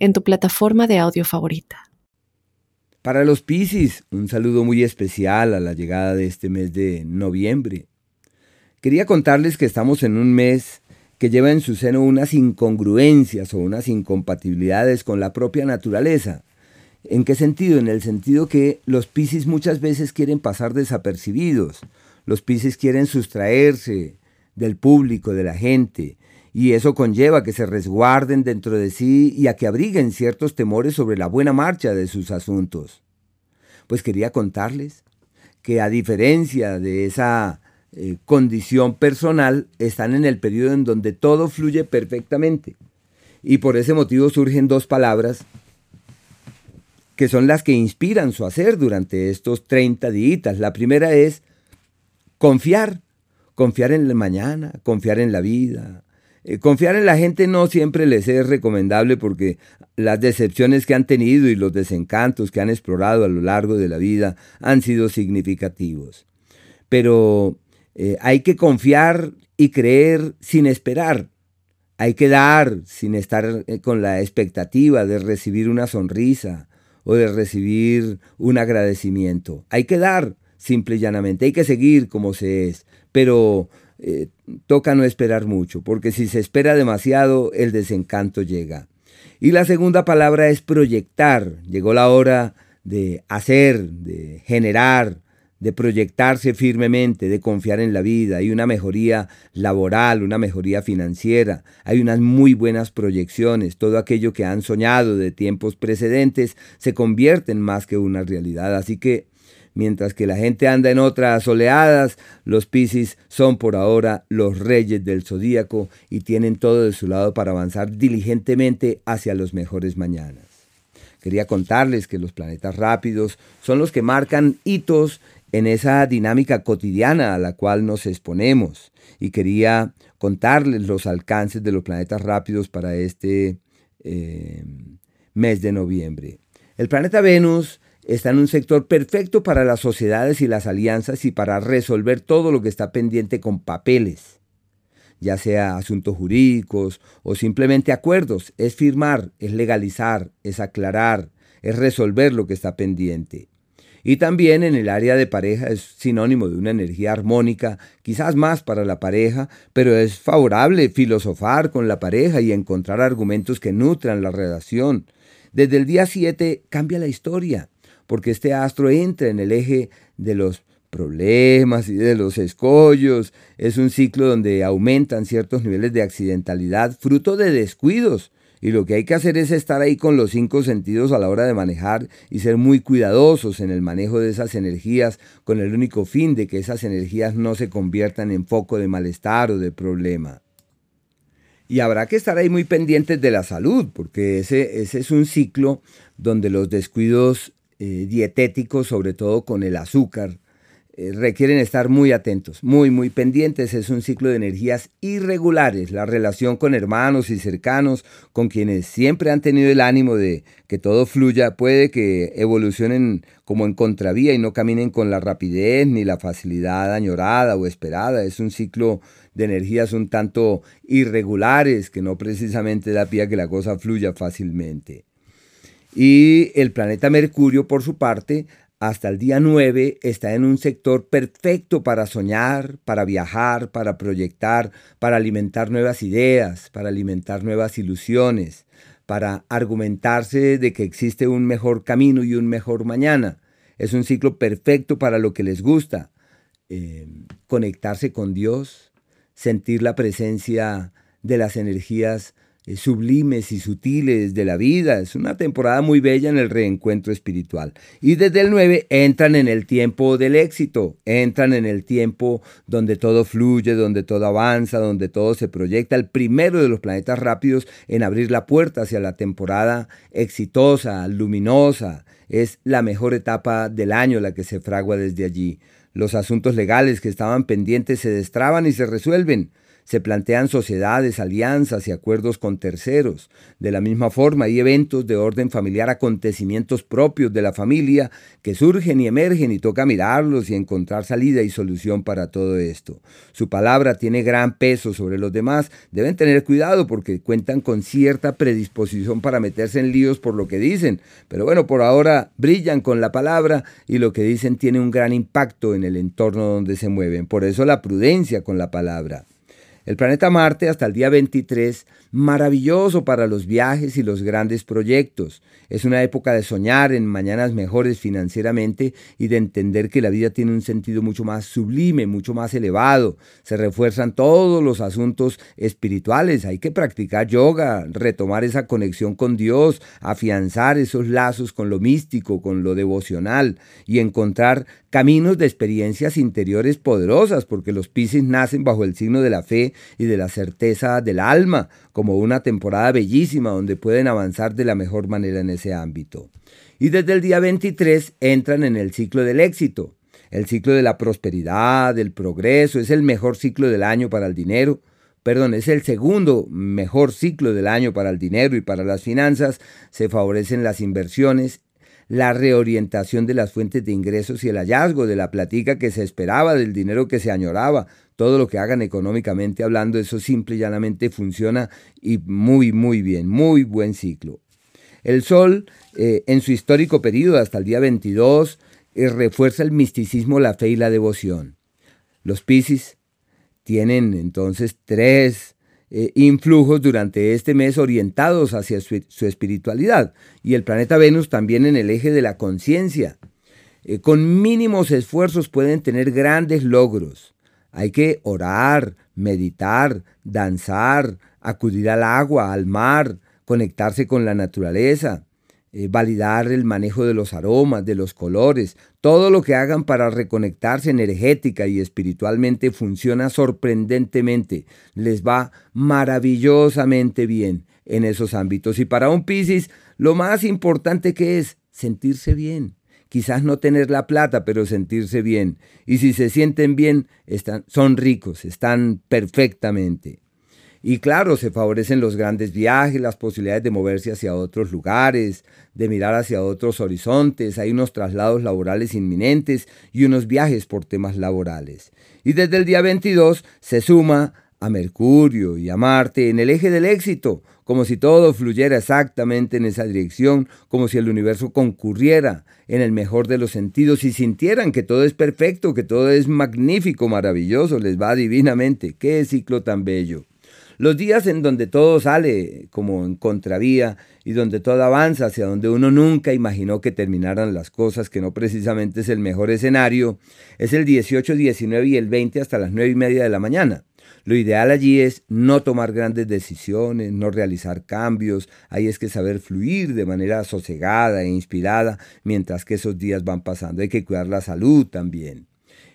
en tu plataforma de audio favorita. Para los Piscis, un saludo muy especial a la llegada de este mes de noviembre. Quería contarles que estamos en un mes que lleva en su seno unas incongruencias o unas incompatibilidades con la propia naturaleza. ¿En qué sentido? En el sentido que los Piscis muchas veces quieren pasar desapercibidos. Los Piscis quieren sustraerse del público, de la gente, y eso conlleva que se resguarden dentro de sí y a que abriguen ciertos temores sobre la buena marcha de sus asuntos. Pues quería contarles que a diferencia de esa eh, condición personal, están en el periodo en donde todo fluye perfectamente. Y por ese motivo surgen dos palabras que son las que inspiran su hacer durante estos 30 días. La primera es confiar, confiar en el mañana, confiar en la vida, confiar en la gente no siempre les es recomendable porque las decepciones que han tenido y los desencantos que han explorado a lo largo de la vida han sido significativos. Pero eh, hay que confiar y creer sin esperar. Hay que dar sin estar eh, con la expectativa de recibir una sonrisa o de recibir un agradecimiento. Hay que dar simple y llanamente. Hay que seguir como se es. Pero eh, toca no esperar mucho, porque si se espera demasiado, el desencanto llega. Y la segunda palabra es proyectar. Llegó la hora de hacer, de generar, de proyectarse firmemente, de confiar en la vida. Hay una mejoría laboral, una mejoría financiera, hay unas muy buenas proyecciones. Todo aquello que han soñado de tiempos precedentes se convierte en más que una realidad. Así que mientras que la gente anda en otras oleadas, los Piscis son por ahora los reyes del zodíaco y tienen todo de su lado para avanzar diligentemente hacia los mejores mañanas. Quería contarles que los planetas rápidos son los que marcan hitos en esa dinámica cotidiana a la cual nos exponemos y quería contarles los alcances de los planetas rápidos para este eh, mes de noviembre. El planeta Venus está en un sector perfecto para las sociedades y las alianzas y para resolver todo lo que está pendiente con papeles, ya sea asuntos jurídicos o simplemente acuerdos. Es firmar, es legalizar, es aclarar, es resolver lo que está pendiente. Y también en el área de pareja es sinónimo de una energía armónica, quizás más para la pareja, pero es favorable filosofar con la pareja y encontrar argumentos que nutran la relación. Desde el día 7 cambia la historia porque este astro entra en el eje de los problemas y de los escollos. Es un ciclo donde aumentan ciertos niveles de accidentalidad fruto de descuidos. Y lo que hay que hacer es estar ahí con los cinco sentidos a la hora de manejar y ser muy cuidadosos en el manejo de esas energías con el único fin de que esas energías no se conviertan en foco de malestar o de problema. Y habrá que estar ahí muy pendientes de la salud, porque ese, ese es un ciclo donde los descuidos eh, dietéticos, sobre todo con el azúcar, eh, requieren estar muy atentos, muy, muy pendientes. Es un ciclo de energías irregulares, la relación con hermanos y cercanos, con quienes siempre han tenido el ánimo de que todo fluya, puede que evolucionen como en contravía y no caminen con la rapidez ni la facilidad añorada o esperada. Es un ciclo de energías un tanto irregulares que no precisamente da pie a que la cosa fluya fácilmente. Y el planeta Mercurio, por su parte, hasta el día 9 está en un sector perfecto para soñar, para viajar, para proyectar, para alimentar nuevas ideas, para alimentar nuevas ilusiones, para argumentarse de que existe un mejor camino y un mejor mañana. Es un ciclo perfecto para lo que les gusta. Eh, conectarse con Dios, sentir la presencia de las energías sublimes y sutiles de la vida. Es una temporada muy bella en el reencuentro espiritual. Y desde el 9 entran en el tiempo del éxito, entran en el tiempo donde todo fluye, donde todo avanza, donde todo se proyecta. El primero de los planetas rápidos en abrir la puerta hacia la temporada exitosa, luminosa. Es la mejor etapa del año la que se fragua desde allí. Los asuntos legales que estaban pendientes se destraban y se resuelven. Se plantean sociedades, alianzas y acuerdos con terceros. De la misma forma, hay eventos de orden familiar, acontecimientos propios de la familia que surgen y emergen y toca mirarlos y encontrar salida y solución para todo esto. Su palabra tiene gran peso sobre los demás. Deben tener cuidado porque cuentan con cierta predisposición para meterse en líos por lo que dicen. Pero bueno, por ahora brillan con la palabra y lo que dicen tiene un gran impacto en el entorno donde se mueven. Por eso la prudencia con la palabra. El planeta Marte hasta el día 23, maravilloso para los viajes y los grandes proyectos. Es una época de soñar en mañanas mejores financieramente y de entender que la vida tiene un sentido mucho más sublime, mucho más elevado. Se refuerzan todos los asuntos espirituales. Hay que practicar yoga, retomar esa conexión con Dios, afianzar esos lazos con lo místico, con lo devocional y encontrar caminos de experiencias interiores poderosas, porque los Pisces nacen bajo el signo de la fe y de la certeza del alma, como una temporada bellísima donde pueden avanzar de la mejor manera en ese ámbito. Y desde el día 23 entran en el ciclo del éxito, el ciclo de la prosperidad, del progreso, es el mejor ciclo del año para el dinero, perdón, es el segundo mejor ciclo del año para el dinero y para las finanzas, se favorecen las inversiones la reorientación de las fuentes de ingresos y el hallazgo de la platica que se esperaba, del dinero que se añoraba, todo lo que hagan económicamente hablando, eso simple y llanamente funciona y muy, muy bien, muy buen ciclo. El Sol, eh, en su histórico periodo hasta el día 22, eh, refuerza el misticismo, la fe y la devoción. Los Piscis tienen entonces tres eh, influjos durante este mes orientados hacia su, espiritualidad y el planeta Venus también en el eje de la conciencia. Eh, con mínimos esfuerzos pueden tener grandes logros. Hay que orar, meditar, danzar, acudir al agua, al mar, conectarse con la naturaleza. Eh, validar el manejo de los aromas, de los colores, todo lo que hagan para reconectarse energética y espiritualmente funciona sorprendentemente, les va maravillosamente bien en esos ámbitos. Y para un Piscis, lo más importante que es sentirse bien. Quizás no tener la plata, pero sentirse bien. Y si se sienten bien, están, son ricos, están perfectamente. Y claro, se favorecen los grandes viajes, las posibilidades de moverse hacia otros lugares, de mirar hacia otros horizontes, hay unos traslados laborales inminentes y unos viajes por temas laborales. Y desde el día 22 se suma a Mercurio y a Marte en el eje del éxito, como si todo fluyera exactamente en esa dirección, como si el universo concurriera en el mejor de los sentidos y sintieran que todo es perfecto, que todo es magnífico, maravilloso, les va divinamente. ¡Qué ciclo tan bello! Los días en donde todo sale como en contravía y donde todo avanza hacia donde uno nunca imaginó que terminaran las cosas, que no precisamente es el mejor escenario, es el 18, 19 y el 20 hasta las 9 y media de la mañana. Lo ideal allí es no tomar grandes decisiones, no realizar cambios, ahí es que saber fluir de manera sosegada e inspirada mientras que esos días van pasando. Hay que cuidar la salud también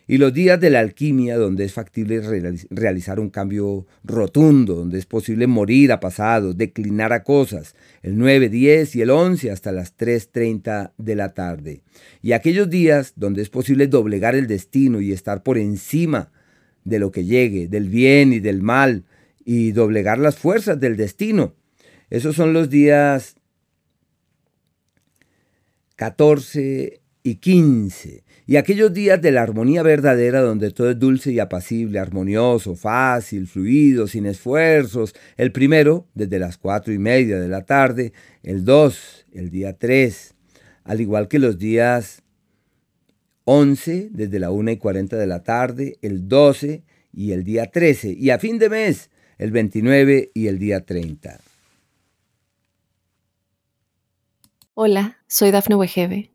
y los días de la alquimia, donde es factible realizar un cambio rotundo, donde es posible morir a pasados, declinar a cosas, el 9, 10 y el 11 hasta las 3.30 de la tarde. Y aquellos días donde es posible doblegar el destino y estar por encima de lo que llegue, del bien y del mal, y doblegar las fuerzas del destino. Esos son los días 14 y 15 y aquellos días de la armonía verdadera donde todo es dulce y apacible, armonioso, fácil, fluido, sin esfuerzos. El primero, desde las cuatro y media de la tarde. El dos, el día tres. Al igual que los días once, desde la una y cuarenta de la tarde. El doce y el día trece. Y a fin de mes, el 29 y el día 30. Hola, soy Dafne Wegebe